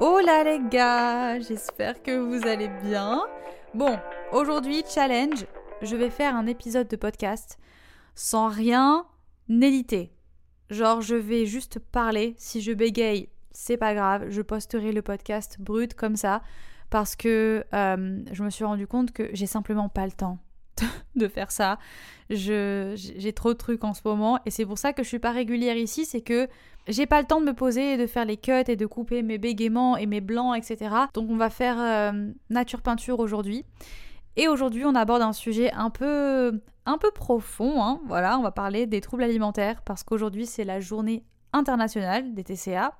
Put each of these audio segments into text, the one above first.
Hola les gars, j'espère que vous allez bien. Bon, aujourd'hui, challenge, je vais faire un épisode de podcast sans rien éditer. Genre, je vais juste parler. Si je bégaye, c'est pas grave. Je posterai le podcast brut comme ça parce que euh, je me suis rendu compte que j'ai simplement pas le temps de faire ça. j'ai trop de trucs en ce moment et c'est pour ça que je suis pas régulière ici. C'est que j'ai pas le temps de me poser et de faire les cuts et de couper mes bégaiements et mes blancs, etc. Donc on va faire euh, nature peinture aujourd'hui. Et aujourd'hui, on aborde un sujet un peu, un peu profond. Hein. Voilà, on va parler des troubles alimentaires parce qu'aujourd'hui, c'est la journée internationale des TCA.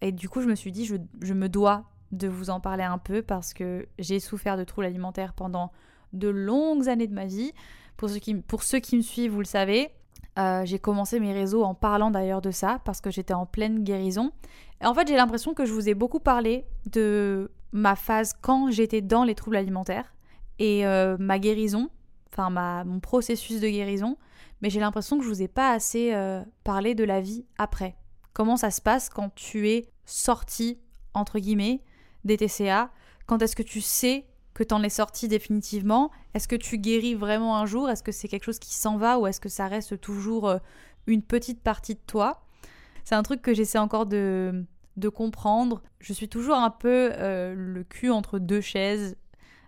Et du coup, je me suis dit, je, je me dois de vous en parler un peu parce que j'ai souffert de troubles alimentaires pendant de longues années de ma vie. Pour ceux qui, me suivent, vous le savez, euh, j'ai commencé mes réseaux en parlant d'ailleurs de ça parce que j'étais en pleine guérison. Et en fait, j'ai l'impression que je vous ai beaucoup parlé de ma phase quand j'étais dans les troubles alimentaires et euh, ma guérison, enfin mon processus de guérison, mais j'ai l'impression que je vous ai pas assez euh, parlé de la vie après. Comment ça se passe quand tu es sorti, entre guillemets, des TCA Quand est-ce que tu sais que tu en es sorti définitivement Est-ce que tu guéris vraiment un jour? Est-ce que c'est quelque chose qui s'en va ou est-ce que ça reste toujours euh, une petite partie de toi? C'est un truc que j'essaie encore de, de comprendre. Je suis toujours un peu le cul entre deux chaises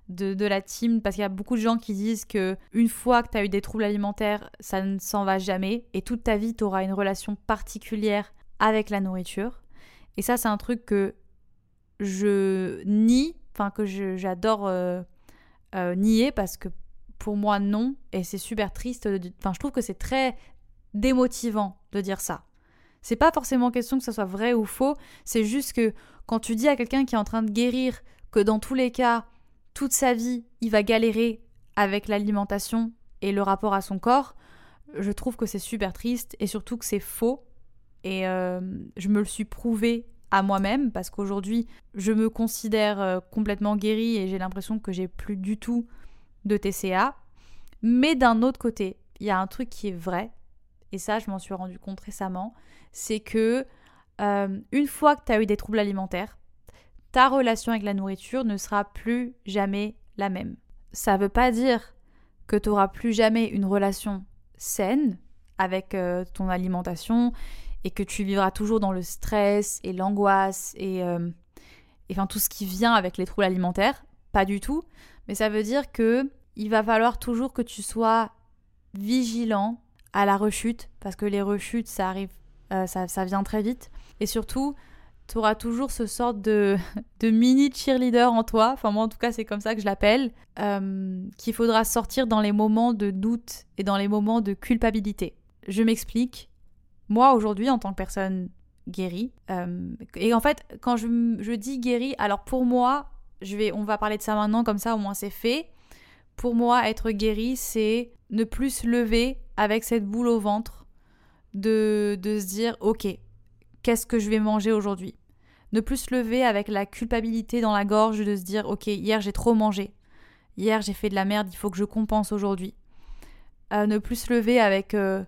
de, la team parce qu'il y a beaucoup de gens qui disent que une fois que tu as eu des troubles alimentaires, ça ne s'en va jamais et toute ta vie tu auras une relation particulière avec la nourriture. Et ça c'est un truc que je nie, enfin que j'adore euh, euh, nier parce que pour moi non et c'est super triste. Enfin je trouve que c'est très démotivant de dire ça. C'est pas forcément question que ça soit vrai ou faux, c'est juste que quand tu dis à quelqu'un qui est en train de guérir que dans tous les cas toute sa vie, il va galérer avec l'alimentation et le rapport à son corps, je trouve que c'est super triste et surtout que c'est faux. Et euh, je me le suis prouvé à moi-même parce qu'aujourd'hui, je me considère euh, complètement guérie et j'ai l'impression que j'ai plus du tout de TCA. Mais d'un autre côté, il y a un truc qui est vrai, et ça, je m'en suis rendu compte récemment, c'est que euh, une fois que tu as eu des troubles alimentaires, ta relation avec la nourriture ne sera plus jamais la même. Ça ne veut pas dire que tu n'auras plus jamais une relation saine avec euh, ton alimentation et que tu vivras toujours dans le stress et l'angoisse et, euh, enfin tout ce qui vient avec les troubles alimentaires. Pas du tout. Mais ça veut dire que il va falloir toujours que tu sois vigilant à la rechute parce que les rechutes ça arrive, euh, ça, ça vient très vite. Et surtout, tu auras toujours ce sort de, de mini cheerleader en toi, enfin moi en tout cas c'est comme ça que je l'appelle, euh, qu'il faudra sortir dans les moments de doute et dans les moments de culpabilité. Je m'explique. Moi aujourd'hui en tant que personne guérie, euh, et en fait quand je, je dis guérie, alors pour moi, je vais, on va parler de ça maintenant comme ça au moins c'est fait. Pour moi être guérie c'est ne plus se lever avec cette boule au ventre, de, de se dire ok, qu'est-ce que je vais manger aujourd'hui? Ne plus se lever avec la culpabilité dans la gorge de se dire ok hier j'ai trop mangé, hier j'ai fait de la merde, il faut que je compense aujourd'hui. Euh, ne plus se lever avec euh,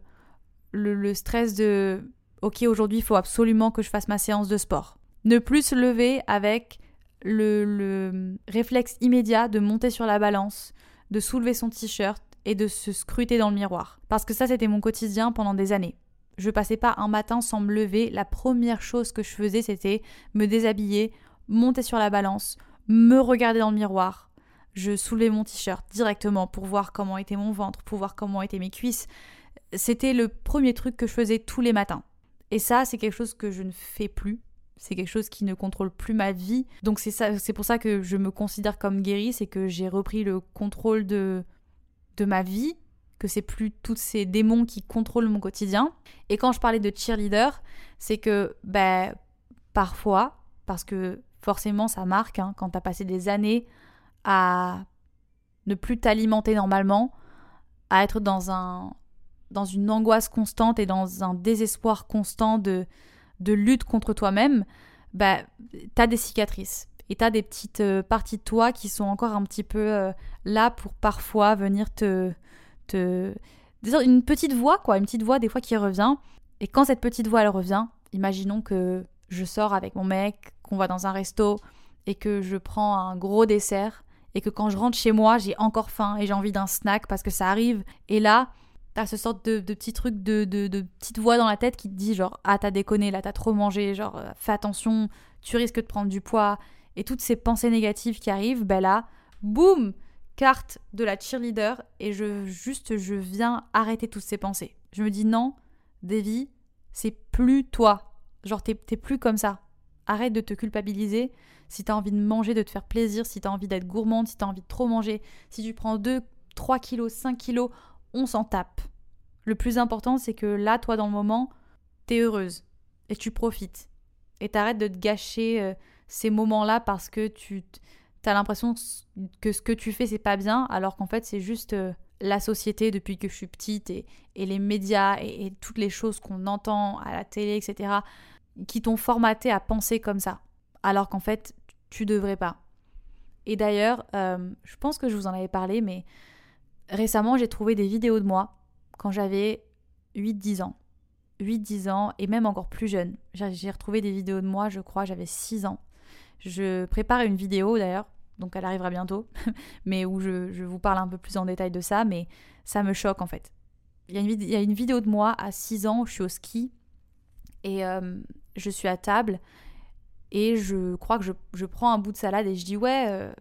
le, stress de ok aujourd'hui il faut absolument que je fasse ma séance de sport. Ne plus se lever avec le, le réflexe immédiat de monter sur la balance, de soulever son t-shirt et de se scruter dans le miroir. Parce que ça c'était mon quotidien pendant des années. Je passais pas un matin sans me lever. La première chose que je faisais, c'était me déshabiller, monter sur la balance, me regarder dans le miroir. Je soulevais mon t-shirt directement pour voir comment était mon ventre, pour voir comment étaient mes cuisses. C'était le premier truc que je faisais tous les matins. Et ça, c'est quelque chose que je ne fais plus. C'est quelque chose qui ne contrôle plus ma vie. Donc c'est ça, c'est pour ça que je me considère comme guérie, c'est que j'ai repris le contrôle de de ma vie, que c'est plus tous ces démons qui contrôlent mon quotidien. Et quand je parlais de cheerleader, c'est que ben, parfois, parce que forcément ça marque, hein, quand tu as passé des années à ne plus t'alimenter normalement, à être dans, un, dans une angoisse constante et dans un désespoir constant de, de lutte contre toi-même, bah, tu as des cicatrices. Et tu as des petites euh, parties de toi qui sont encore un petit peu euh, là pour parfois venir te, te... Une petite voix, quoi, une petite voix des fois qui revient. Et quand cette petite voix, elle revient, imaginons que je sors avec mon mec, qu'on va dans un resto et que je prends un gros dessert et que quand je rentre chez moi, j'ai encore faim et j'ai envie d'un snack parce que ça arrive. Et là, t'as ce sorte de, de petit truc de, de, petite voix dans la tête qui te dit genre ah t'as déconné là t'as trop mangé genre euh, fais attention tu risques de prendre du poids. Et toutes ces pensées négatives qui arrivent ben là boum carte de la cheerleader et je juste je viens arrêter toutes ces pensées. Je me dis non Davy c'est plus toi. Genre t'es plus comme ça. Arrête de te culpabiliser si t'as envie de manger de te faire plaisir si t'as envie d'être gourmande si t'as envie de trop manger. Si tu prends 2 3 kilos 5 kilos on s'en tape. Le plus important, c'est que là, toi, dans le moment, t'es heureuse et tu profites. Et t'arrêtes de te gâcher euh, ces moments-là parce que tu as l'impression que ce que tu fais, c'est pas bien, alors qu'en fait, c'est juste euh, la société depuis que je suis petite et, les médias et, toutes les choses qu'on entend à la télé, etc., qui t'ont formaté à penser comme ça. Alors qu'en fait, tu devrais pas. Et d'ailleurs, euh, je pense que je vous en avais parlé, mais Récemment, j'ai trouvé des vidéos de moi quand j'avais 8-10 ans. 8-10 ans et même encore plus jeune. J'ai retrouvé des vidéos de moi, je crois, j'avais 6 ans. Je prépare une vidéo d'ailleurs, donc elle arrivera bientôt, mais où je, vous parle un peu plus en détail de ça, mais ça me choque en fait. Il y, a une, vidéo de moi à 6 ans, je suis au ski et euh, je suis à table et je crois que je, prends un bout de salade et je dis ouais, euh,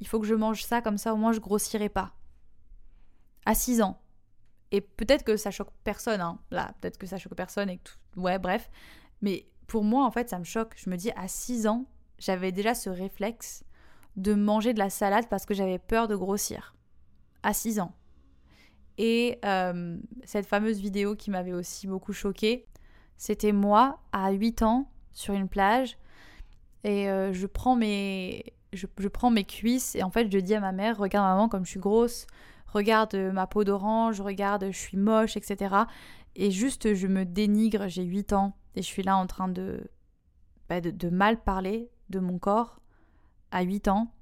il faut que je mange ça comme ça au moins je grossirai pas à 6 ans. Et peut-être que ça choque personne, hein. là, peut-être que ça choque personne et tout. Ouais, bref. Mais pour moi, en fait, ça me choque. Je me dis, à 6 ans, j'avais déjà ce réflexe de manger de la salade parce que j'avais peur de grossir. À 6 ans. Et euh, cette fameuse vidéo qui m'avait aussi beaucoup choquée, c'était moi à 8 ans sur une plage et euh, je prends mes je, prends mes cuisses et en fait je dis à ma mère regarde maman comme je suis grosse regarde euh, ma peau d'orange, regarde, je suis moche, etc. Et juste, je me dénigre, j'ai 8 ans, et je suis là en train bah, de, de, mal parler de mon corps à 8 ans.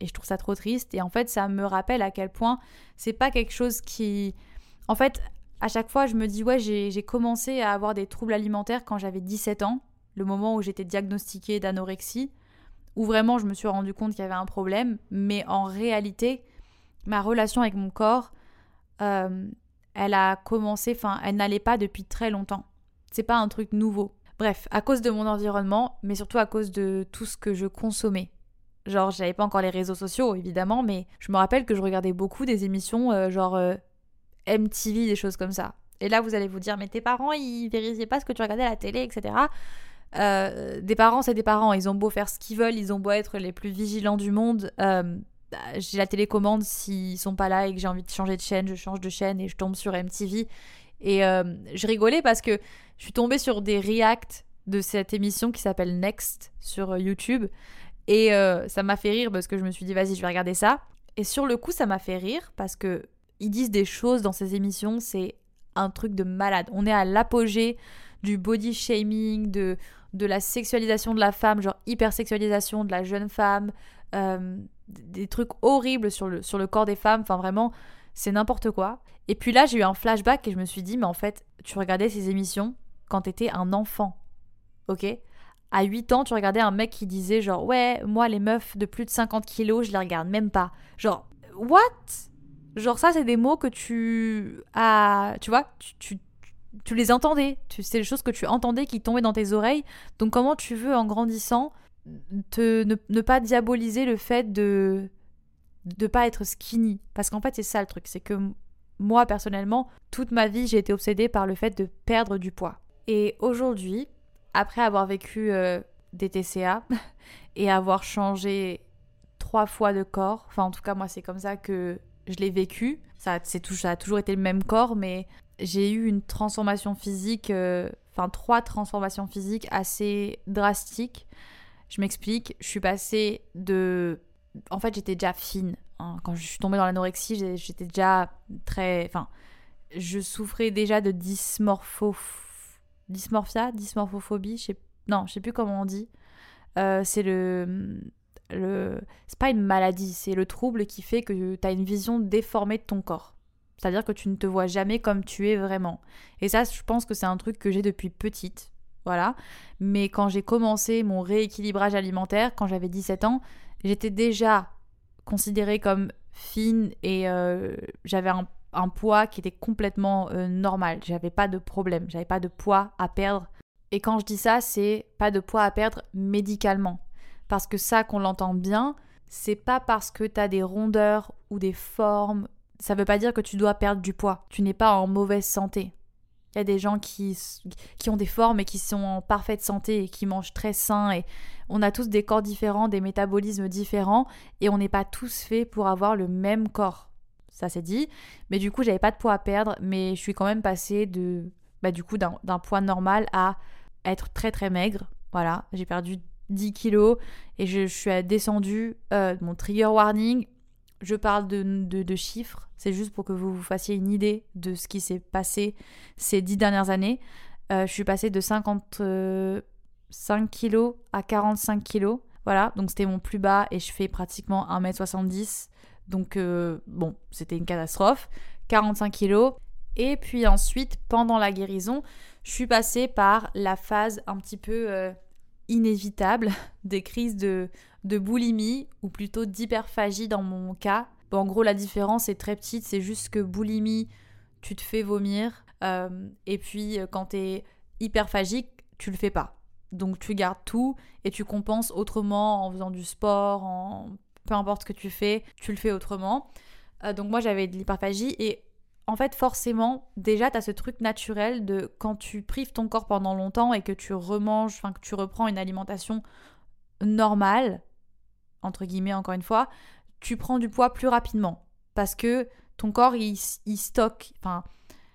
Et je trouve ça trop triste. Et en fait, ça me rappelle à quel point c'est pas quelque chose qui. En fait, à chaque fois, je me dis, ouais, j'ai commencé à avoir des troubles alimentaires quand j'avais 17 ans, le moment où j'étais diagnostiquée d'anorexie, où vraiment je me suis rendu compte qu'il y avait un problème. Mais en réalité, ma relation avec mon corps, euh, elle a commencé, enfin, elle n'allait pas depuis très longtemps. C'est pas un truc nouveau. Bref, à cause de mon environnement, mais surtout à cause de tout ce que je consommais. Genre, j'avais pas encore les réseaux sociaux, évidemment, mais je me rappelle que je regardais beaucoup des émissions euh, genre euh, MTV, des choses comme ça. Et là, vous allez vous dire, mais tes parents, ils vérifiaient pas ce que tu regardais à la télé, etc. des parents, c'est des parents. Ils ont beau faire ce qu'ils veulent, ils ont beau être les plus vigilants du monde. Bah, j'ai la télécommande s'ils sont pas là et que j'ai envie de changer de chaîne, je change de chaîne et je tombe sur MTV. Et euh, je rigolais parce que je suis tombée sur des reacts de cette émission qui s'appelle Next sur euh, YouTube. Et euh, ça m'a fait rire parce que je me suis dit, vas-y, je vais regarder ça. Et sur le coup, ça m'a fait rire parce que ils disent des choses dans ces émissions, c'est un truc de malade. On est à l'apogée du body shaming, de, de la sexualisation de la femme, genre hypersexualisation de la jeune femme, euh, des trucs horribles sur le, sur le corps des femmes. Enfin, vraiment, c'est n'importe quoi. Et puis là, j'ai eu un flashback et je me suis dit, mais en fait, tu regardais ces émissions quand t'étais un enfant. Ok? À 8 ans, tu regardais un mec qui disait, genre, ouais, moi, les meufs de plus de 50 kilos, je les regarde même pas. Genre, what? Genre, ça, c'est des mots que tu as. Tu vois, tu, les entendais. C'est des choses que tu entendais qui tombaient dans tes oreilles. Donc, comment tu veux, en grandissant, te, ne, pas diaboliser le fait de de pas être skinny? Parce qu'en fait c'est ça le truc c'est que moi personnellement toute ma vie j'ai été obsédée par le fait de perdre du poids et aujourd'hui après avoir vécu euh, des TCA et avoir changé trois fois de corps enfin en tout cas moi c'est comme ça que je l'ai vécu Ça, c'est tout, ça a toujours été le même corps, mais j'ai eu une transformation physique, euh, enfin trois transformations physiques assez drastiques. Je m'explique, je suis passée de... En fait, j'étais déjà fine. hein. Quand je suis tombée dans l'anorexie, j'étais déjà très... Enfin, je souffrais déjà de dysmorpho... Dysmorphia Dysmorphophobie je sais... Non, je sais plus comment on dit. Euh, c'est le... le... C'est pas une maladie, c'est le trouble qui fait que tu as une vision déformée de ton corps. C'est-à-dire que tu ne te vois jamais comme tu es vraiment. Et ça, je pense que c'est un truc que j'ai depuis petite. Voilà. Mais quand j'ai commencé mon rééquilibrage alimentaire, quand j'avais 17 ans, j'étais déjà considérée comme fine et euh, j'avais un, poids qui était complètement euh, normal. J'avais pas de problème. J'avais pas de poids à perdre. Et quand je dis ça, c'est pas de poids à perdre médicalement. Parce que ça, qu'on l'entend bien, c'est pas parce que tu as des rondeurs ou des formes ça veut pas dire que tu dois perdre du poids. Tu n'es pas en mauvaise santé. Il y a des gens qui, qui ont des formes et qui sont en parfaite santé et qui mangent très sain. Et on a tous des corps différents, des métabolismes différents et on n'est pas tous faits pour avoir le même corps. Ça c'est dit. Mais du coup, j'avais pas de poids à perdre, mais je suis quand même passée de, bah, du coup, d'un poids normal à être très très maigre. Voilà, j'ai perdu 10 kilos et je, je suis descendue. Euh, mon trigger warning, je parle de, chiffres, c'est juste pour que vous vous fassiez une idée de ce qui s'est passé ces dix dernières années. Euh, je suis passée de 55 kilos à 45 kilos. Voilà, donc c'était mon plus bas et je fais pratiquement 1m70. Donc euh, bon, c'était une catastrophe. 45 kilos. Et puis ensuite, pendant la guérison, je suis passée par la phase un petit peu euh, inévitable des crises de, de boulimie ou plutôt d'hyperphagie dans mon cas. Bon, en gros, la différence est très petite, c'est juste que boulimie, tu te fais vomir, euh, et puis euh, quand t'es hyperphagique, tu le fais pas. Donc tu gardes tout et tu compenses autrement en faisant du sport, en peu importe ce que tu fais, tu le fais autrement. Euh, donc moi j'avais de l'hyperphagie et en fait forcément déjà tu as ce truc naturel de quand tu prives ton corps pendant longtemps et que tu remanges, enfin que tu reprends une alimentation normale, entre guillemets encore une fois, tu prends du poids plus rapidement parce que ton corps il, stocke, enfin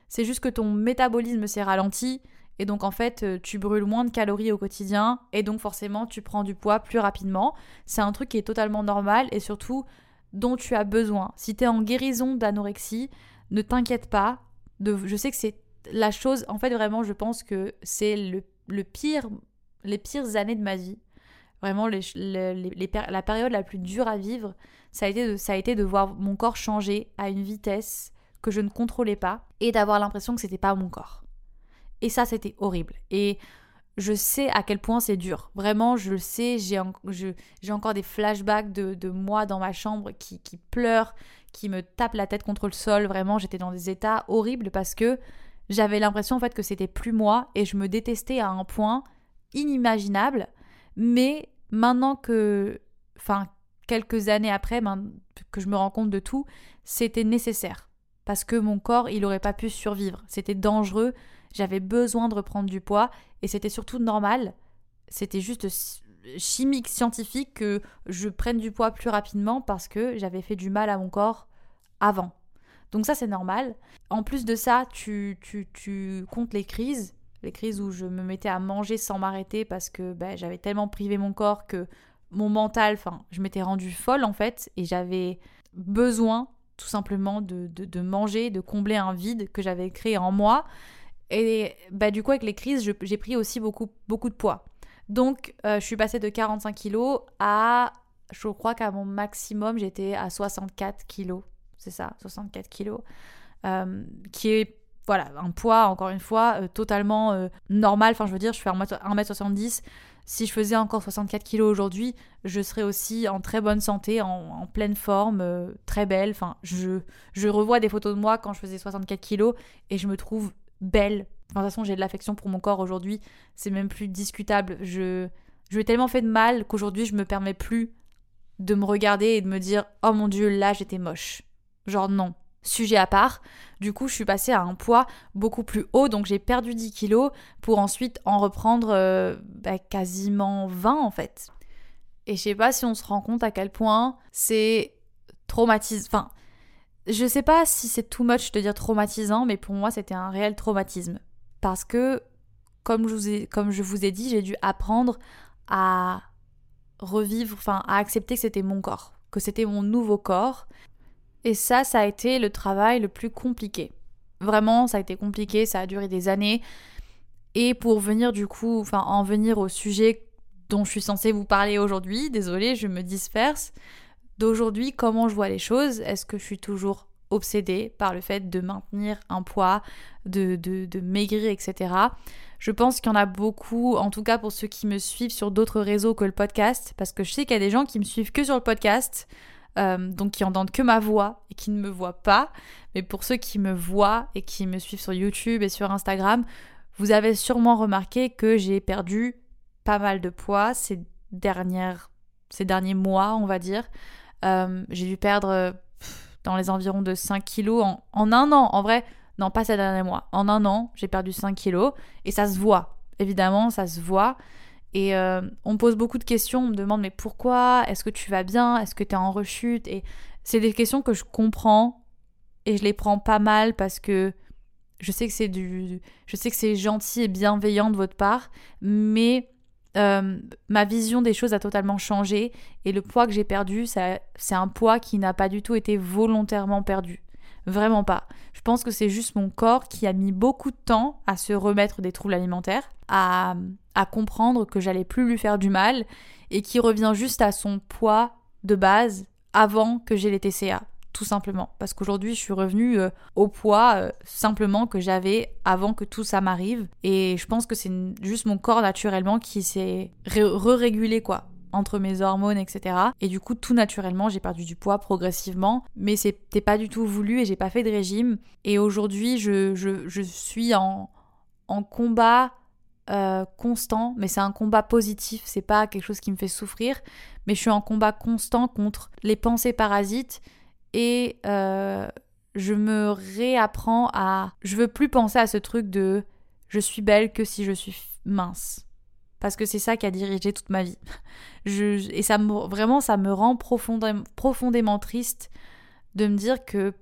c'est juste que ton métabolisme s'est ralenti et donc en fait euh, tu brûles moins de calories au quotidien et donc forcément tu prends du poids plus rapidement. C'est un truc qui est totalement normal et surtout dont tu as besoin. Si tu es en guérison d'anorexie, ne t'inquiète pas. Je sais que c'est la chose, en fait vraiment je pense que c'est le, le pire, les pires années de ma vie vraiment la période la plus dure à vivre, ça a, été de, ça de voir mon corps changer à une vitesse que je ne contrôlais pas et d'avoir l'impression que c'était pas mon corps. Et ça, c'était horrible. Et je sais à quel point c'est dur. Vraiment, je le sais, j'ai en, encore des flashbacks de, de, moi dans ma chambre qui, qui pleure, qui me tape la tête contre le sol. Vraiment, j'étais dans des états horribles parce que j'avais l'impression en fait que c'était plus moi et je me détestais à un point inimaginable. Mais maintenant que, enfin, quelques années après, que je me rends compte de tout, c'était nécessaire. Parce que mon corps, il n'aurait pas pu survivre. C'était dangereux, j'avais besoin de reprendre du poids, et c'était surtout normal. C'était juste chimique, scientifique que je prenne du poids plus rapidement parce que j'avais fait du mal à mon corps avant. Donc ça, c'est normal. En plus de ça, tu, tu, tu comptes les crises les crises où je me mettais à manger sans m'arrêter parce que ben, j'avais tellement privé mon corps que mon mental, enfin, je m'étais rendue folle en fait, et j'avais besoin tout simplement de, de, manger, de combler un vide que j'avais créé en moi. Et bah, du coup, avec les crises, j'ai pris aussi beaucoup, beaucoup de poids. Donc, euh, je suis passée de 45 kilos à, je crois qu'à mon maximum, j'étais à 64 kilos. C'est ça, 64 kilos. Euh, qui est voilà, un poids, encore une fois, euh, totalement euh, normal. Enfin, je veux dire, je fais 1m70. Si je faisais encore 64 kilos aujourd'hui, je serais aussi en très bonne santé, en, pleine forme, euh, très belle. Enfin, je, je revois des photos de moi quand je faisais 64 kilos et je me trouve belle. Enfin, de toute façon, j'ai de l'affection pour mon corps aujourd'hui. C'est même plus discutable. Je, je lui ai tellement fait de mal qu'aujourd'hui, je me permets plus de me regarder et de me dire Oh mon dieu, là, j'étais moche. Genre, non sujet à part. Du coup, je suis passée à un poids beaucoup plus haut, donc j'ai perdu 10 kilos pour ensuite en reprendre euh, bah, quasiment 20 en fait. Et je sais pas si on se rend compte à quel point c'est traumatisant. Enfin, je sais pas si c'est too much de dire traumatisant, mais pour moi c'était un réel traumatisme. Parce que, comme je vous ai, comme je vous ai dit, j'ai dû apprendre à revivre, enfin à accepter que c'était mon corps, que c'était mon nouveau corps. Et ça, ça a été le travail le plus compliqué. Vraiment, ça a été compliqué, ça a duré des années. Et pour venir du coup, enfin en venir au sujet dont je suis censée vous parler aujourd'hui, désolée, je me disperse d'aujourd'hui, comment je vois les choses? Est-ce que je suis toujours obsédée par le fait de maintenir un poids, de, de, maigrir, etc. Je pense qu'il y en a beaucoup, en tout cas pour ceux qui me suivent sur d'autres réseaux que le podcast, parce que je sais qu'il y a des gens qui me suivent que sur le podcast, euh, donc qui entendent que ma voix et qui ne me voient pas. Mais pour ceux qui me voient et qui me suivent sur YouTube et sur Instagram, vous avez sûrement remarqué que j'ai perdu pas mal de poids ces dernières ces derniers mois, on va dire. Euh, j'ai dû perdre dans les environs de 5 kilos en, un an. En vrai, non, pas ces derniers mois. En un an, j'ai perdu 5 kilos et ça se voit. Évidemment, ça se voit. Et euh, on me pose beaucoup de questions, on me demande mais pourquoi? Est-ce que tu vas bien? Est-ce que tu es en rechute? Et c'est des questions que je comprends et je les prends pas mal parce que je sais que c'est du je sais que c'est gentil et bienveillant de votre part, mais euh, ma vision des choses a totalement changé et le poids que j'ai perdu, c'est un poids qui n'a pas du tout été volontairement perdu. Vraiment pas. Je pense que c'est juste mon corps qui a mis beaucoup de temps à se remettre des troubles alimentaires, à, à comprendre que j'allais plus lui faire du mal et qui revient juste à son poids de base avant que j'ai les TCA tout simplement. Parce qu'aujourd'hui, je suis revenue euh, au poids euh, simplement que j'avais avant que tout ça m'arrive. Et je pense que c'est juste mon corps naturellement qui s'est re-régulé, quoi entre mes hormones, etc. Et du coup, tout naturellement, j'ai perdu du poids progressivement, mais c'était pas du tout voulu et j'ai pas fait de régime. Et aujourd'hui, je, je, suis en, en combat euh, constant, mais c'est un combat positif, c'est pas quelque chose qui me fait souffrir, mais je suis en combat constant contre les pensées parasites et euh, je me réapprends à... Je veux plus penser à ce truc de je suis belle que si je suis mince. Parce que c'est ça qui a dirigé toute ma vie. Et ça me, vraiment, ça me rend profondément, triste de me dire que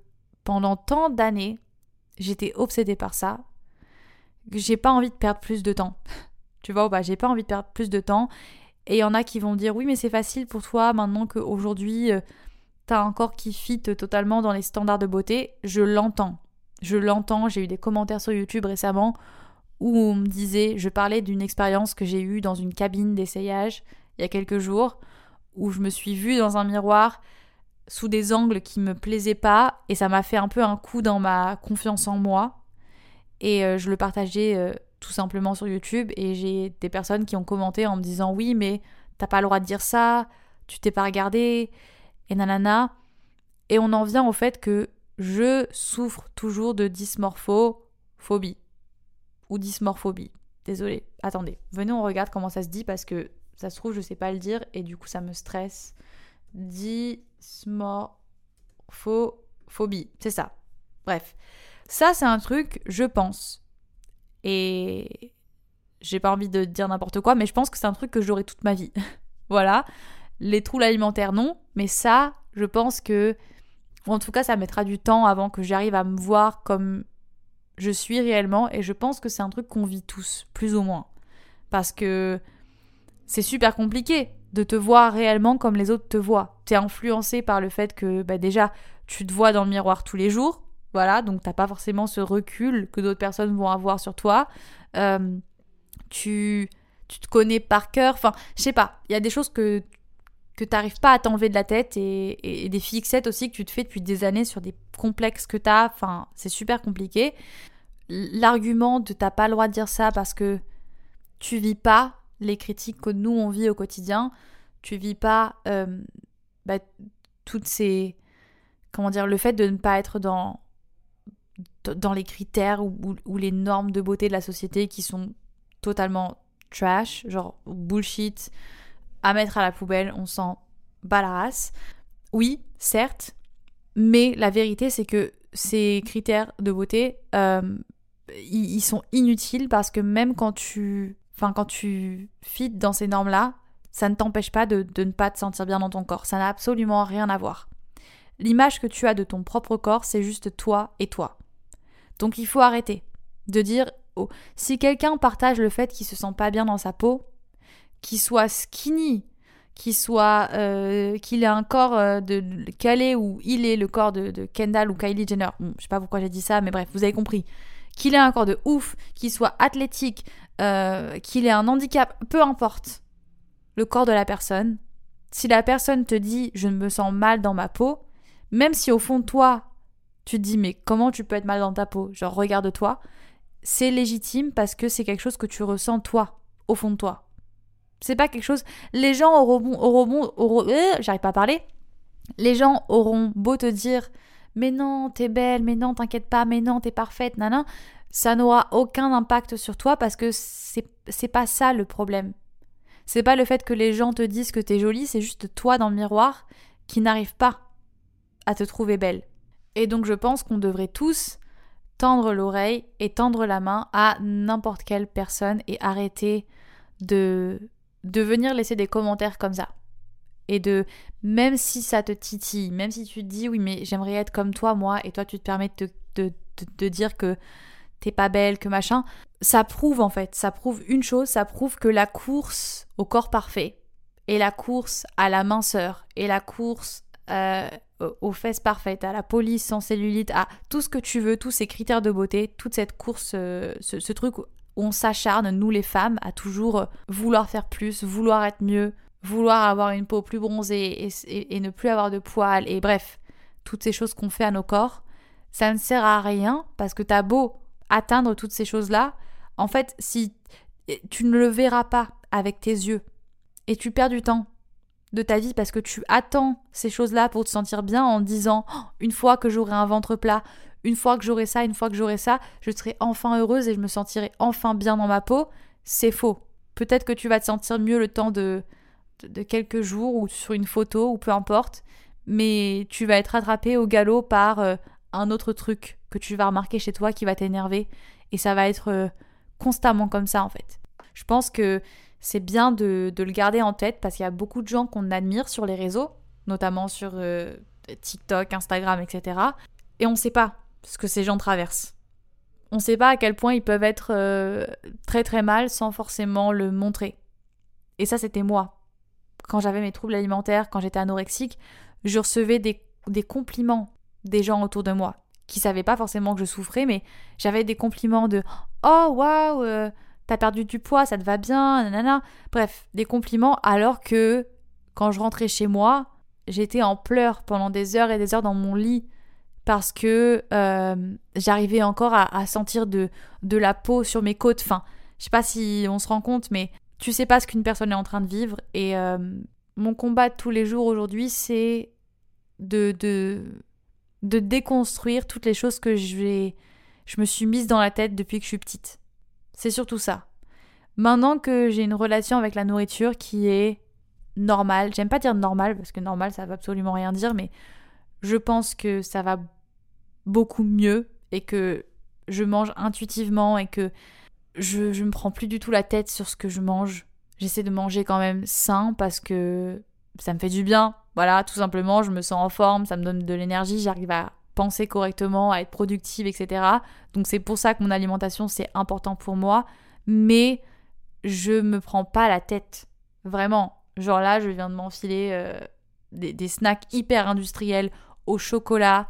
pendant tant d'années, j'étais obsédée par ça, que j'ai pas envie de perdre plus de temps. Tu vois J'ai pas envie de perdre plus de temps. Et il y en a qui vont dire oui, mais c'est facile pour toi maintenant qu'aujourd'hui, euh, t'as un corps qui fit totalement dans les standards de beauté, je l'entends. Je l'entends, j'ai eu des commentaires sur YouTube récemment où on me disait, je parlais d'une expérience que j'ai eue dans une cabine d'essayage il y a quelques jours, où je me suis vue dans un miroir sous des angles qui me plaisaient pas, et ça m'a fait un peu un coup dans ma confiance en moi. Et euh, je le partageais euh, tout simplement sur YouTube, et j'ai des personnes qui ont commenté en me disant oui, mais t'as pas le droit de dire ça, tu t'es pas regardé, et nanana. Et on en vient au fait que je souffre toujours de dysmorphophobie. Ou dysmorphobie. Désolée. Attendez. Venez, on regarde comment ça se dit parce que ça se trouve, je sais pas le dire et du coup, ça me stresse. Dysmorphophobie. C'est ça. Bref. Ça, c'est un truc, je pense. Et j'ai pas envie de dire n'importe quoi, mais je pense que c'est un truc que j'aurai toute ma vie. voilà. Les troubles alimentaires, non, mais ça, je pense que, en tout cas, ça mettra du temps avant que j'arrive à me voir comme je suis réellement, et je pense que c'est un truc qu'on vit tous, plus ou moins. Parce que c'est super compliqué de te voir réellement comme les autres te voient. Tu es influencé par le fait que, bah déjà, tu te vois dans le miroir tous les jours, voilà, donc t'as pas forcément ce recul que d'autres personnes vont avoir sur toi. Euh, tu, tu te connais par cœur, enfin, je sais pas, il y a des choses que que tu n'arrives pas à t'enlever de la tête et, des fixettes aussi que tu te fais depuis des années sur des complexes que tu as. Enfin, c'est super compliqué. L'argument de t'as pas le droit de dire ça parce que tu vis pas les critiques que nous on vit au quotidien, tu vis pas euh, bah, toutes ces. Comment dire, le fait de ne pas être dans, dans les critères ou, les normes de beauté de la société qui sont totalement trash, genre bullshit, à mettre à la poubelle, on s'en bat la race. Oui, certes, mais la vérité c'est que ces critères de beauté, euh, ils, sont inutiles parce que même quand tu, enfin quand tu fites dans ces normes-là, ça ne t'empêche pas de, de, ne pas te sentir bien dans ton corps. Ça n'a absolument rien à voir. l'image que tu as de ton propre corps, c'est juste toi et toi. Donc il faut arrêter de dire oh, si quelqu'un partage le fait qu'il se sent pas bien dans sa peau, qu'il soit skinny, qu'il soit euh, qu'il ait un corps euh, de, calé ou il est le corps de, Kendall ou Kylie Jenner. je sais pas pourquoi j'ai dit ça, mais bref, vous avez compris. Qu'il ait un corps de ouf, qu'il soit athlétique, euh, qu'il ait un handicap, peu importe le corps de la personne. Si la personne te dit je me sens mal dans ma peau, même si au fond de toi tu te dis mais comment tu peux être mal dans ta peau, genre regarde-toi, c'est légitime parce que c'est quelque chose que tu ressens toi, au fond de toi. C'est pas quelque chose. Les gens auront, auront, euh, j'arrive pas à parler. Les gens auront beau te dire, mais non, t'es belle, mais non, t'inquiète pas, mais non, t'es parfaite, nanan. Ça n'aura aucun impact sur toi parce que c'est pas ça le problème. C'est pas le fait que les gens te disent que t'es jolie, c'est juste toi dans le miroir qui n'arrive pas à te trouver belle. Et donc je pense qu'on devrait tous tendre l'oreille et tendre la main à n'importe quelle personne et arrêter de de venir laisser des commentaires comme ça. Et de, même si ça te titille, même si tu te dis, oui, mais j'aimerais être comme toi, moi, et toi, tu te permets de, dire que t'es pas belle, que machin, ça prouve en fait, ça prouve une chose, ça prouve que la course au corps parfait, et la course à la minceur, et la course euh, aux fesses parfaites, à la police sans cellulite, à tout ce que tu veux, tous ces critères de beauté, toute cette course, euh, ce, ce, truc on s'acharne, nous les femmes, à toujours vouloir faire plus, vouloir être mieux, vouloir avoir une peau plus bronzée et, ne plus avoir de poils, et bref, toutes ces choses qu'on fait à nos corps, ça ne sert à rien parce que t'as beau atteindre toutes ces choses-là, en fait, si tu ne le verras pas avec tes yeux et tu perds du temps de ta vie parce que tu attends ces choses-là pour te sentir bien en disant oh, une fois que j'aurai un ventre plat, une fois que j'aurai ça, une fois que j'aurai ça, je serai enfin heureuse et je me sentirai enfin bien dans ma peau, c'est faux. Peut-être que tu vas te sentir mieux le temps de, de, quelques jours ou sur une photo ou peu importe, mais tu vas être attrapé au galop par euh, un autre truc que tu vas remarquer chez toi qui va t'énerver et ça va être euh, constamment comme ça en fait. Je pense que c'est bien de, le garder en tête parce qu'il y a beaucoup de gens qu'on admire sur les réseaux, notamment sur euh, TikTok, Instagram, etc. Et on ne sait pas ce que ces gens traversent. On ne sait pas à quel point ils peuvent être très très mal sans forcément le montrer. Et ça, c'était moi. Quand j'avais mes troubles alimentaires, quand j'étais anorexique, je recevais des, compliments des gens autour de moi qui savaient pas forcément que je souffrais, mais j'avais des compliments de Oh waouh, euh, t'as perdu du poids, ça te va bien, nanana. Bref, des compliments alors que quand je rentrais chez moi, j'étais en pleurs pendant des heures et des heures dans mon lit parce que euh, j'arrivais encore à, sentir de, de la peau sur mes côtes. Enfin, je sais pas si on se rend compte, mais tu sais pas ce qu'une personne est en train de vivre. Et euh, mon combat tous les jours aujourd'hui, c'est de, de, de déconstruire toutes les choses que je, je me suis mise dans la tête depuis que je suis petite. C'est surtout ça. Maintenant que j'ai une relation avec la nourriture qui est normale, j'aime pas dire normale parce que normal ça veut absolument rien dire, mais je pense que ça va beaucoup mieux et que je mange intuitivement et que je, je me prends plus du tout la tête sur ce que je mange. J'essaie de manger quand même sain parce que ça me fait du bien. Voilà, tout simplement, je me sens en forme, ça me donne de l'énergie, j'arrive à penser correctement, à être productive, etc. Donc c'est pour ça que mon alimentation c'est important pour moi, mais je me prends pas la tête. Vraiment. Genre là, je viens de m'enfiler euh, des, des, snacks hyper industriels au chocolat,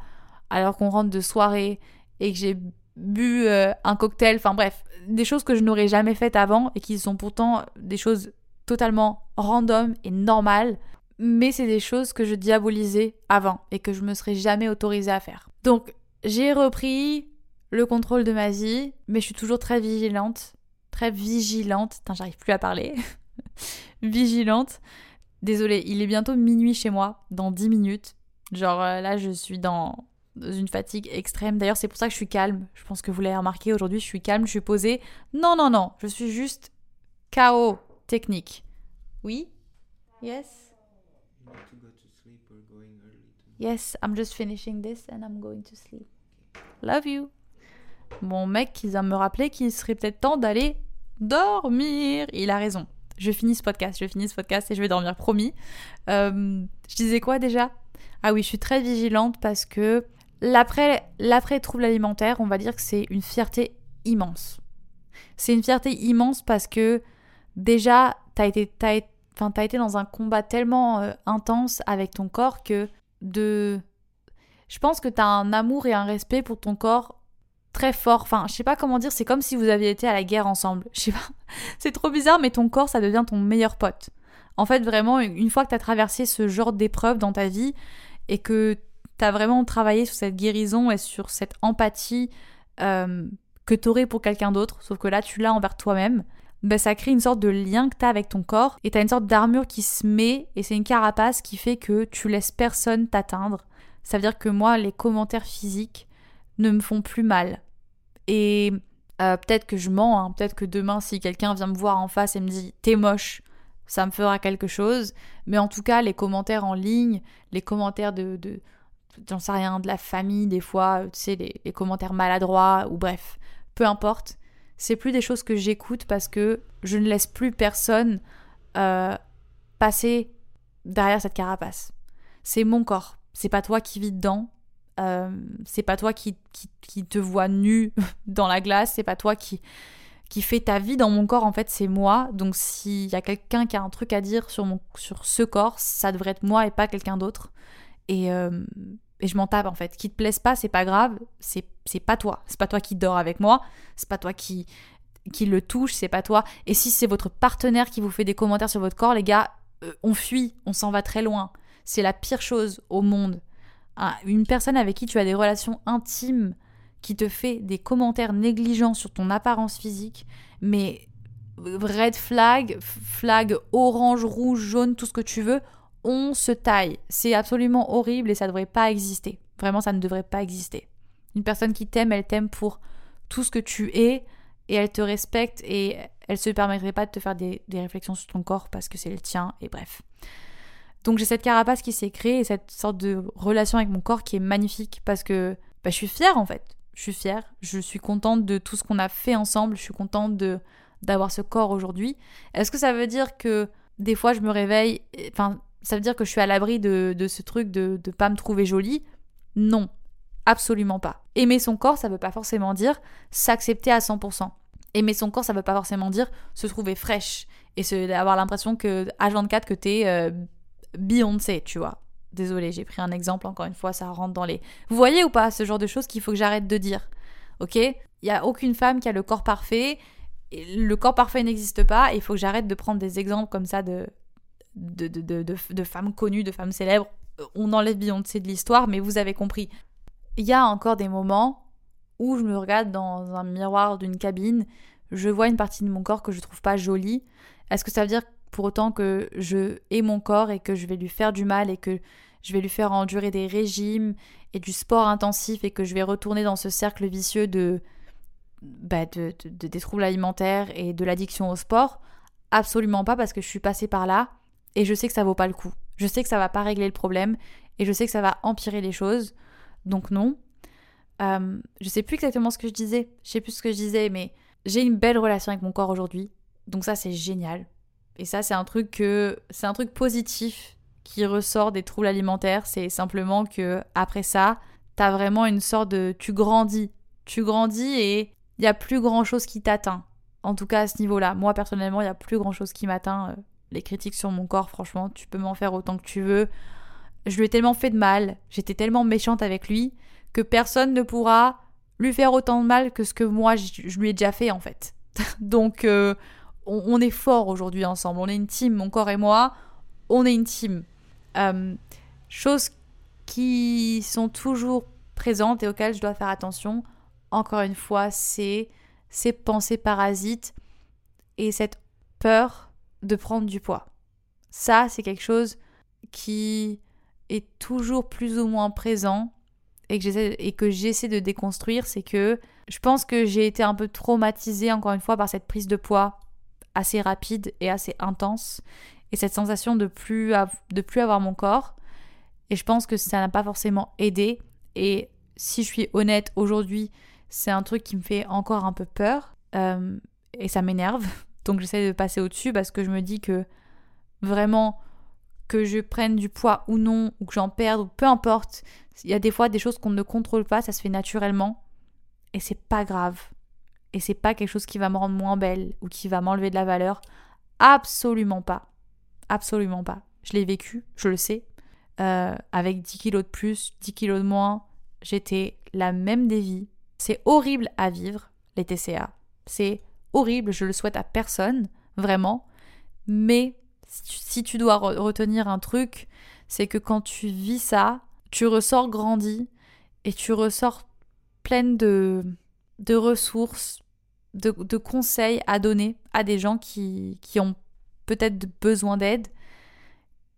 alors qu'on rentre de soirée et que j'ai bu euh, un cocktail, enfin bref, des choses que je n'aurais jamais faites avant et qui sont pourtant des choses totalement random et normales, mais c'est des choses que je diabolisais avant et que je me serais jamais autorisée à faire. Donc j'ai repris le contrôle de ma vie, mais je suis toujours très vigilante, très vigilante, Putain, j'arrive plus à parler, vigilante. Désolée, il est bientôt minuit chez moi, dans 10 minutes. Genre euh, là, je suis dans une fatigue extrême. D'ailleurs, c'est pour ça que je suis calme. Je pense que vous l'avez remarqué aujourd'hui, je suis calme, je suis posée. Non, non, non, je suis juste KO technique. Oui? Yes? Yes, I'm just finishing this and I'm going to sleep. Love you. Mon mec qui vient me rappeler qu'il serait peut-être temps d'aller dormir. Il a raison. Je finis ce podcast, je finis ce podcast et je vais dormir, promis. Euh, je disais quoi déjà? Ah oui, je suis très vigilante parce que l'après, l'après trouble alimentaire, on va dire que c'est une fierté immense. C'est une fierté immense parce que déjà, t'as été, as été dans un combat tellement euh, intense avec ton corps que de... Je pense que t'as un amour et un respect pour ton corps très fort. Enfin, je sais pas comment dire, c'est comme si vous aviez été à la guerre ensemble. Je sais pas. C'est trop bizarre, mais ton corps, ça devient ton meilleur pote. En fait, vraiment, une fois que tu as traversé ce genre d'épreuve dans ta vie et que tu as vraiment travaillé sur cette guérison et sur cette empathie euh, que tu aurais pour quelqu'un d'autre, sauf que là, tu l'as envers toi-même, ben, ça crée une sorte de lien que tu as avec ton corps et tu as une sorte d'armure qui se met et c'est une carapace qui fait que tu laisses personne t'atteindre. Ça veut dire que moi, les commentaires physiques ne me font plus mal. Et euh, peut-être que je mens, hein. peut-être que demain, si quelqu'un vient me voir en face et me dit t'es moche, ça me fera quelque chose. Mais en tout cas, les commentaires en ligne, les commentaires de j'en sais rien, de la famille, des fois, tu sais, les, commentaires maladroits, ou bref, peu importe. C'est plus des choses que j'écoute parce que je ne laisse plus personne euh, passer derrière cette carapace. C'est mon corps. C'est pas toi qui vis dedans. Euh, c'est pas toi qui, qui, te vois nu dans la glace. C'est pas toi qui, qui ta vie dans mon corps, en fait, c'est moi. Donc s'il y a quelqu'un qui a un truc à dire sur, sur ce corps, ça devrait être moi et pas quelqu'un d'autre. Et, euh, et, je m'en tape, en fait. Qui te plaise pas, c'est pas grave, c'est pas toi. C'est pas toi qui dors avec moi, c'est pas toi qui, qui le touche, c'est pas toi. Et si c'est votre partenaire qui vous fait des commentaires sur votre corps, les gars, euh, on fuit, on s'en va très loin. C'est la pire chose au monde. Une personne avec qui tu as des relations intimes, qui te fait des commentaires négligents sur ton apparence physique, mais red flag, flag orange, rouge, jaune, tout ce que tu veux, on se taille. C'est absolument horrible et ça ne devrait pas exister. Vraiment, ça ne devrait pas exister. Une personne qui t'aime, elle t'aime pour tout ce que tu es et elle te respecte et elle se permettrait pas de te faire des, des réflexions sur ton corps parce que c'est le tien et bref. Donc j'ai cette carapace qui s'est créée et cette sorte de relation avec mon corps qui est magnifique parce que bah, je suis fière en fait je suis fière, je suis contente de tout ce qu'on a fait ensemble, je suis contente d'avoir ce corps aujourd'hui. Est-ce que ça veut dire que des fois je me réveille, enfin ça veut dire que je suis à l'abri de, ce truc de ne pas me trouver jolie? Non, absolument pas. Aimer son corps, ça veut pas forcément dire s'accepter à 100%. Aimer son corps, ça veut pas forcément dire se trouver fraîche et avoir l'impression que à 24 que t'es euh, Beyoncé, tu vois. Désolée, j'ai pris un exemple, encore une fois, ça rentre dans les... Vous voyez ou pas ce genre de choses qu'il faut que j'arrête de dire Ok? Il n'y a aucune femme qui a le corps parfait. Le corps parfait n'existe pas. Il faut que j'arrête de prendre des exemples comme ça de, de, de, de, femmes connues, de femmes célèbres. On enlève Beyoncé de l'histoire, mais vous avez compris. Il y a encore des moments où je me regarde dans un miroir d'une cabine, je vois une partie de mon corps que je trouve pas jolie. Est-ce que ça veut dire pour autant que je hais mon corps et que je vais lui faire du mal et que je vais lui faire endurer des régimes et du sport intensif et que je vais retourner dans ce cercle vicieux de, bah de, des troubles alimentaires et de l'addiction au sport? Absolument pas parce que je suis passée par là et je sais que ça vaut pas le coup. Je sais que ça va pas régler le problème et je sais que ça va empirer les choses. Donc non. Euh, je sais plus exactement ce que je disais. Je sais plus ce que je disais, mais j'ai une belle relation avec mon corps aujourd'hui. Donc ça c'est génial. Et ça, c'est un truc que c'est un truc positif qui ressort des troubles alimentaires. C'est simplement que après ça, t'as vraiment une sorte de, tu grandis, tu grandis et il y a plus grand chose qui t'atteint. En tout cas à ce niveau-là. Moi personnellement, il y a plus grand chose qui m'atteint. Les critiques sur mon corps, franchement, tu peux m'en faire autant que tu veux. Je lui ai tellement fait de mal, j'étais tellement méchante avec lui que personne ne pourra lui faire autant de mal que ce que moi je, lui ai déjà fait en fait. Donc euh, on, est fort aujourd'hui ensemble. On est une team, mon corps et moi. On est une team. Euh, choses qui sont toujours présentes et auxquelles je dois faire attention. Encore une fois, c'est ces pensées parasites et cette peur de prendre du poids. Ça, c'est quelque chose qui est toujours plus ou moins présent et que j'essaie, de déconstruire, c'est que je pense que j'ai été un peu traumatisée encore une fois par cette prise de poids assez rapide et assez intense et cette sensation de plus, de plus avoir mon corps. Et je pense que ça n'a pas forcément aidé. Et si je suis honnête aujourd'hui, c'est un truc qui me fait encore un peu peur euh, et ça m'énerve. Donc j'essaie de passer au-dessus parce que je me dis que vraiment que je prenne du poids ou non, ou que j'en perde, ou peu importe. Il y a des fois des choses qu'on ne contrôle pas, ça se fait naturellement. Et c'est pas grave. Et c'est pas quelque chose qui va me rendre moins belle ou qui va m'enlever de la valeur. Absolument pas. Absolument pas. Je l'ai vécu, je le sais. Euh, avec 10 kilos de plus, 10 kilos de moins, j'étais la même des vies. C'est horrible à vivre, les TCA. C'est horrible, je le souhaite à personne, vraiment. Mais si tu dois retenir un truc, c'est que quand tu vis ça, tu ressors grandi et tu ressors pleine de, de ressources, de, conseils à donner à des gens qui, qui ont peut-être besoin d'aide.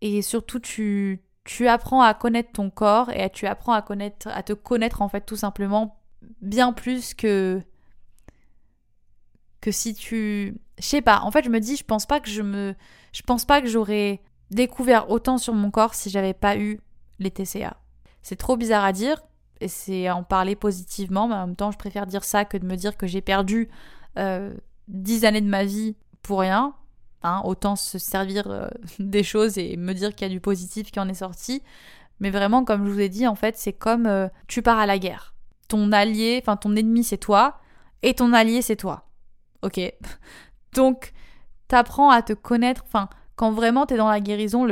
Et surtout, tu, tu apprends à connaître ton corps et tu apprends à connaître à te connaître en fait tout simplement bien plus que que si tu je sais pas en fait je me dis je pense pas que je me je pense pas que j'aurais découvert autant sur mon corps si j'avais pas eu les TCA c'est trop bizarre à dire et c'est en parler positivement mais en même temps je préfère dire ça que de me dire que j'ai perdu euh, 10 années de ma vie pour rien Hein, autant se servir euh, des choses et me dire qu'il y a du positif qui en est sorti. Mais vraiment, comme je vous ai dit, en fait, c'est comme euh, tu pars à la guerre. Ton allié, enfin ton ennemi, c'est toi, et ton allié, c'est toi. Ok Donc, t'apprends à te connaître. Enfin, quand vraiment t'es dans la guérison,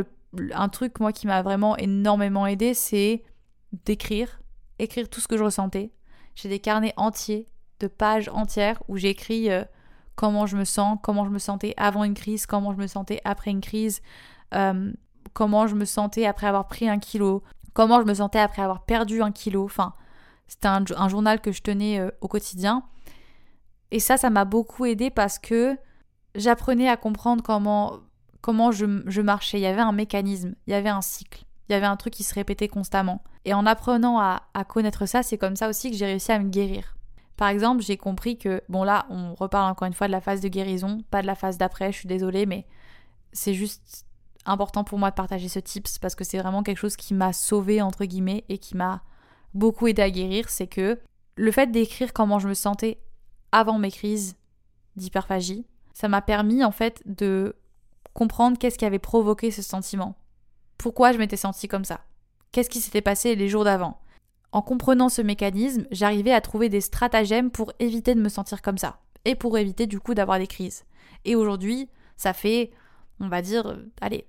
un truc, moi, qui m'a vraiment énormément aidé, c'est d'écrire. Écrire tout ce que je ressentais. J'ai des carnets entiers, de pages entières, où j'écris. Euh, comment je me sens, comment je me sentais avant une crise, comment je me sentais après une crise, euh, comment je me sentais après avoir pris un kilo, comment je me sentais après avoir perdu un kilo. Enfin, c'était un, journal que je tenais euh, au quotidien. Et ça, ça m'a beaucoup aidé parce que j'apprenais à comprendre comment, comment je, marchais. Il y avait un mécanisme, il y avait un cycle, il y avait un truc qui se répétait constamment. Et en apprenant à connaître ça, c'est comme ça aussi que j'ai réussi à me guérir. Par exemple, j'ai compris que, bon là, on reparle encore une fois de la phase de guérison, pas de la phase d'après, je suis désolée, mais c'est juste important pour moi de partager ce tips parce que c'est vraiment quelque chose qui m'a sauvé entre guillemets et qui m'a beaucoup aidé à guérir, c'est que le fait d'écrire comment je me sentais avant mes crises d'hyperphagie, ça m'a permis en fait de comprendre qu'est-ce qui avait provoqué ce sentiment. Pourquoi je m'étais sentie comme ça? Qu'est-ce qui s'était passé les jours d'avant? En comprenant ce mécanisme, j'arrivais à trouver des stratagèmes pour éviter de me sentir comme ça et pour éviter du coup d'avoir des crises. Et aujourd'hui, ça fait, on va dire, euh, allez,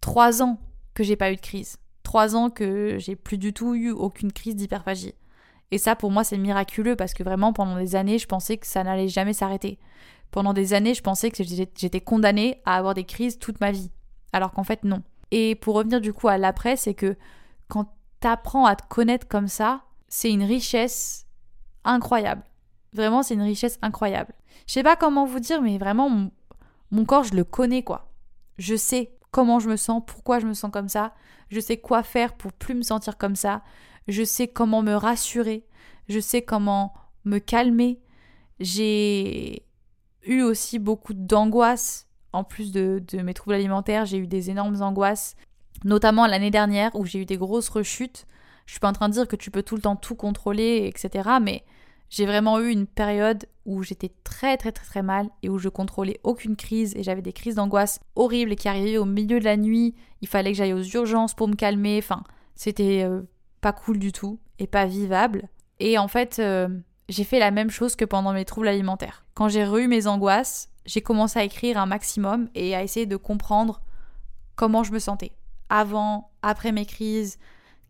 trois ans que j'ai pas eu de crise. Trois ans que j'ai plus du tout eu aucune crise d'hyperphagie. Et ça, pour moi, c'est miraculeux parce que vraiment, pendant des années, je pensais que ça n'allait jamais s'arrêter. Pendant des années, je pensais que j'étais condamnée à avoir des crises toute ma vie. Alors qu'en fait, non. Et pour revenir du coup à l'après, c'est que quand t'apprends à te connaître comme ça, c'est une richesse incroyable. Vraiment, c'est une richesse incroyable. Je sais pas comment vous dire, mais vraiment, mon, corps, je le connais, quoi. Je sais comment je me sens, pourquoi je me sens comme ça. Je sais quoi faire pour plus me sentir comme ça. Je sais comment me rassurer. Je sais comment me calmer. J'ai eu aussi beaucoup d'angoisse. En plus de, mes troubles alimentaires, j'ai eu des énormes angoisses notamment l'année dernière où j'ai eu des grosses rechutes. Je suis pas en train de dire que tu peux tout le temps tout contrôler, etc. Mais j'ai vraiment eu une période où j'étais très très très très mal et où je contrôlais aucune crise et j'avais des crises d'angoisse horribles qui arrivaient au milieu de la nuit. Il fallait que j'aille aux urgences pour me calmer. Enfin, c'était euh, pas cool du tout et pas vivable. Et en fait, euh, j'ai fait la même chose que pendant mes troubles alimentaires. Quand j'ai eu mes angoisses, j'ai commencé à écrire un maximum et à essayer de comprendre comment je me sentais avant, après mes crises,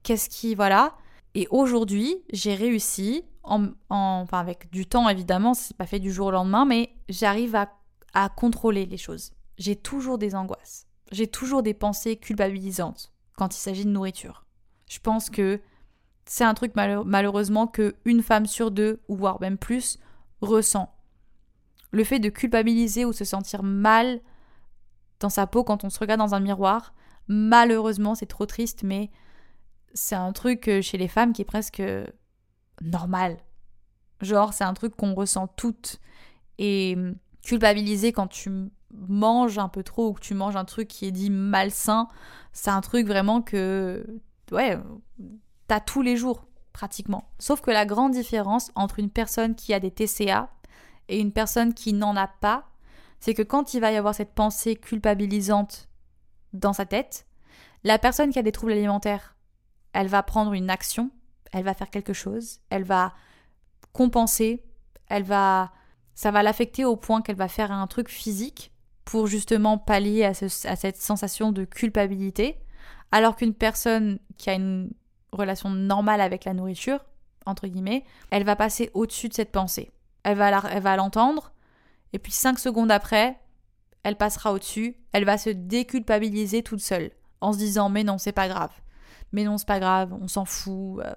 qu'est-ce qui, voilà. Et aujourd'hui, j'ai réussi, en, enfin avec du temps évidemment, c'est pas fait du jour au lendemain, mais j'arrive à, à contrôler les choses. J'ai toujours des angoisses, j'ai toujours des pensées culpabilisantes quand il s'agit de nourriture. Je pense que c'est un truc malheureusement que une femme sur deux, ou voire même plus, ressent. Le fait de culpabiliser ou se sentir mal dans sa peau quand on se regarde dans un miroir, Malheureusement, c'est trop triste, mais c'est un truc euh, chez les femmes qui est presque normal. Genre, c'est un truc qu'on ressent toutes. Et hum, culpabiliser quand tu manges un peu trop ou que tu manges un truc qui est dit malsain, c'est un truc vraiment que, ouais, t'as tous les jours, pratiquement. Sauf que la grande différence entre une personne qui a des TCA et une personne qui n'en a pas, c'est que quand il va y avoir cette pensée culpabilisante dans sa tête, La personne qui a des troubles alimentaires, elle va prendre une action, elle va faire quelque chose, elle va compenser, elle va ça va l'affecter au point qu'elle va faire un truc physique pour justement pallier à, à cette sensation de culpabilité, alors qu'une personne qui a une relation normale avec la nourriture, entre guillemets, elle va passer au-dessus de cette pensée. Elle va l'entendre, et puis cinq secondes après, elle passera au-dessus, elle va se déculpabiliser toute seule, en se disant mais non, c'est pas grave. Mais non, c'est pas grave, on s'en fout. Euh,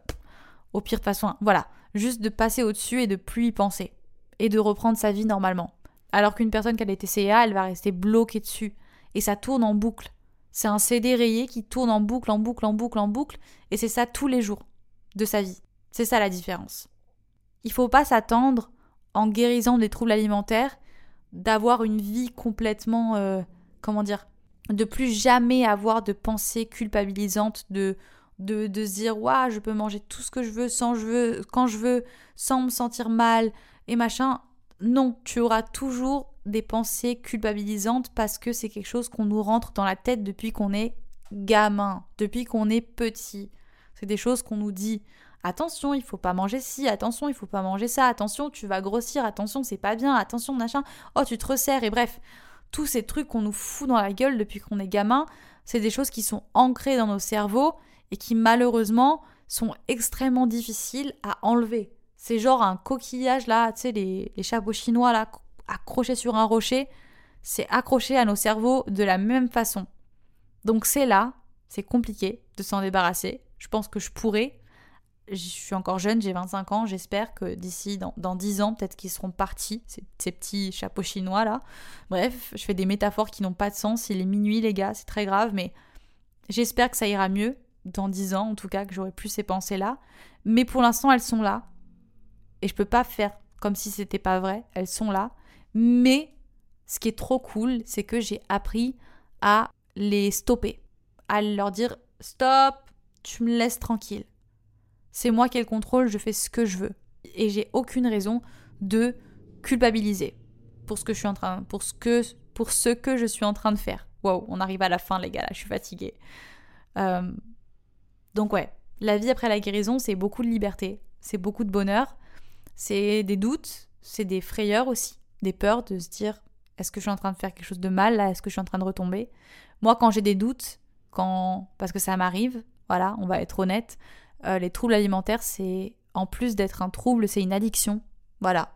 au pire, de façon, voilà. Juste de passer au-dessus et de plus y penser. Et de reprendre sa vie normalement. Alors qu'une personne qui a des TCA, elle va rester bloquée dessus. Et ça tourne en boucle. C'est un CD rayé qui tourne en boucle, en boucle, en boucle, en boucle. Et c'est ça tous les jours de sa vie. C'est ça la différence. Il faut pas s'attendre, en guérissant des troubles alimentaires, d'avoir une vie complètement, euh, comment dire, de plus jamais avoir de pensées culpabilisantes, de, de, de se dire, waouh, je peux manger tout ce que je veux, sans je veux, quand je veux, sans me sentir mal, et machin. Non, tu auras toujours des pensées culpabilisantes parce que c'est quelque chose qu'on nous rentre dans la tête depuis qu'on est gamin, depuis qu'on est petit. C'est des choses qu'on nous dit attention, il faut pas manger ci, attention, il faut pas manger ça, attention, tu vas grossir, attention, c'est pas bien, attention, machin, oh, tu te resserres, et bref, tous ces trucs qu'on nous fout dans la gueule depuis qu'on est gamin, c'est des choses qui sont ancrées dans nos cerveaux et qui malheureusement sont extrêmement difficiles à enlever. C'est genre un coquillage là, tu sais, les, chapeaux chinois là, accrochés sur un rocher, c'est accroché à nos cerveaux de la même façon. Donc c'est là, c'est compliqué de s'en débarrasser. Je pense que je pourrais, je suis encore jeune, j'ai 25 ans, j'espère que d'ici dans, dans 10 ans, peut-être qu'ils seront partis, ces, ces, petits chapeaux chinois là. Bref, je fais des métaphores qui n'ont pas de sens, il est minuit les gars, c'est très grave, mais j'espère que ça ira mieux, dans 10 ans en tout cas, que j'aurai plus ces pensées là. Mais pour l'instant, elles sont là. Et je peux pas faire comme si c'était pas vrai, elles sont là. Mais ce qui est trop cool, c'est que j'ai appris à les stopper, à leur dire stop, tu me laisses tranquille c'est moi qui ai le contrôle, je fais ce que je veux. Et j'ai aucune raison de culpabiliser pour ce que je suis en train, pour ce que, pour ce que je suis en train de faire. Wow, on arrive à la fin, les gars, là, je suis fatiguée. Euh, donc ouais, la vie après la guérison, c'est beaucoup de liberté, c'est beaucoup de bonheur, c'est des doutes, c'est des frayeurs aussi, des peurs de se dire est-ce que je suis en train de faire quelque chose de mal là, est-ce que je suis en train de retomber? Moi, quand j'ai des doutes, quand parce que ça m'arrive, voilà, on va être honnête, euh, les troubles alimentaires, c'est en plus d'être un trouble, c'est une addiction. Voilà.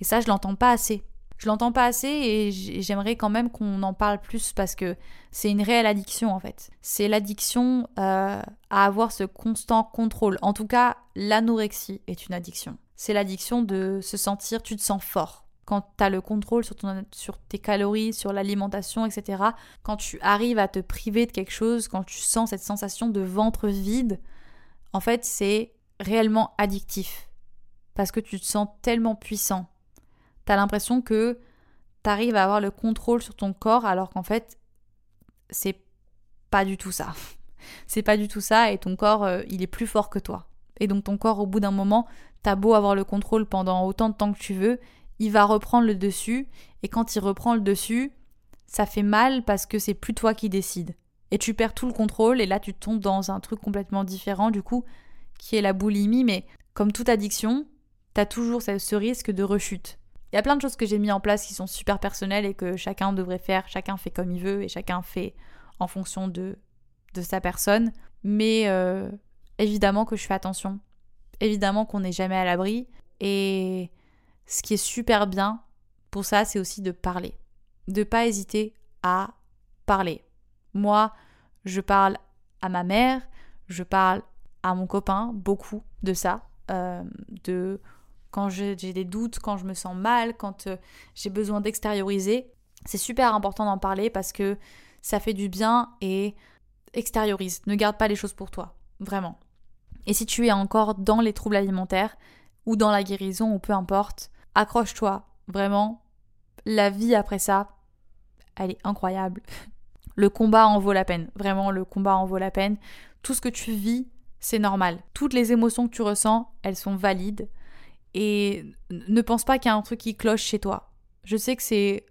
Et ça, je l'entends pas assez. Je l'entends pas assez et j'aimerais quand même qu'on en parle plus parce que c'est une réelle addiction en fait. C'est l'addiction euh, à avoir ce constant contrôle. En tout cas, l'anorexie est une addiction. C'est l'addiction de se sentir, tu te sens fort. Quand tu as le contrôle sur, ton, sur tes calories, sur l'alimentation, etc. Quand tu arrives à te priver de quelque chose, quand tu sens cette sensation de ventre vide, en fait, c'est réellement addictif. Parce que tu te sens tellement puissant. Tu as l'impression que tu arrives à avoir le contrôle sur ton corps alors qu'en fait, c'est pas du tout ça. c'est pas du tout ça et ton corps, euh, il est plus fort que toi. Et donc ton corps, au bout d'un moment, t'as beau avoir le contrôle pendant autant de temps que tu veux, il va reprendre le dessus. Et quand il reprend le dessus, ça fait mal parce que c'est plus toi qui décides. Et tu perds tout le contrôle et là tu tombes dans un truc complètement différent du coup qui est la boulimie mais comme toute addiction t'as toujours ce risque de rechute. Il y a plein de choses que j'ai mis en place qui sont super personnelles et que chacun devrait faire chacun fait comme il veut et chacun fait en fonction de de sa personne. Mais euh, évidemment que je fais attention évidemment qu'on n'est jamais à l'abri et ce qui est super bien pour ça c'est aussi de parler de pas hésiter à parler moi, je parle à ma mère, je parle à mon copain beaucoup de ça, euh, de quand j'ai des doutes, quand je me sens mal, quand euh, j'ai besoin d'extérioriser. C'est super important d'en parler parce que ça fait du bien et extériorise. Ne garde pas les choses pour toi, vraiment. Et si tu es encore dans les troubles alimentaires ou dans la guérison ou peu importe, accroche-toi, vraiment. La vie après ça, elle est incroyable. Le combat en vaut la peine. Vraiment, le combat en vaut la peine. Tout ce que tu vis, c'est normal. Toutes les émotions que tu ressens, elles sont valides. Et ne pense pas qu'il y a un truc qui cloche chez toi. Je sais que c'est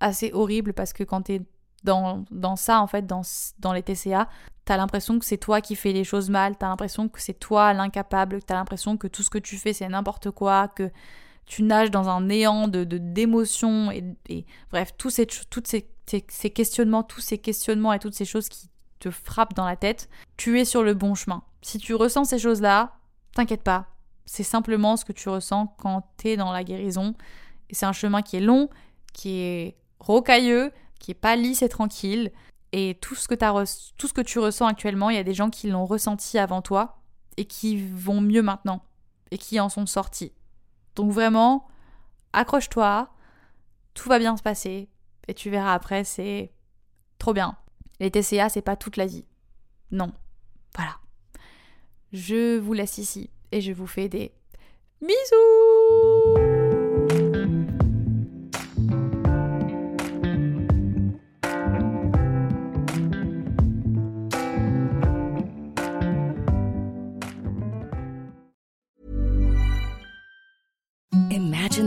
assez horrible parce que quand tu es dans, dans ça, en fait, dans, dans les TCA, T'as l'impression que c'est toi qui fais les choses mal, t'as l'impression que c'est toi l'incapable, t'as l'impression que tout ce que tu fais c'est n'importe quoi, que tu nages dans un néant de d'émotions et, bref, tous ces, toutes ces, ces, questionnements, tous ces questionnements et toutes ces choses qui te frappent dans la tête, tu es sur le bon chemin. Si tu ressens ces choses-là, t'inquiète pas, c'est simplement ce que tu ressens quand t'es dans la guérison. Et c'est un chemin qui est long, qui est rocailleux, qui est pas lisse et tranquille. Et tout ce que, tu ressens actuellement, il y a des gens qui l'ont ressenti avant toi et qui vont mieux maintenant et qui en sont sortis. Donc vraiment, accroche-toi, tout va bien se passer et tu verras après, c'est trop bien. Les TCA, c'est pas toute la vie. Non. Voilà. Je vous laisse ici et je vous fais des bisous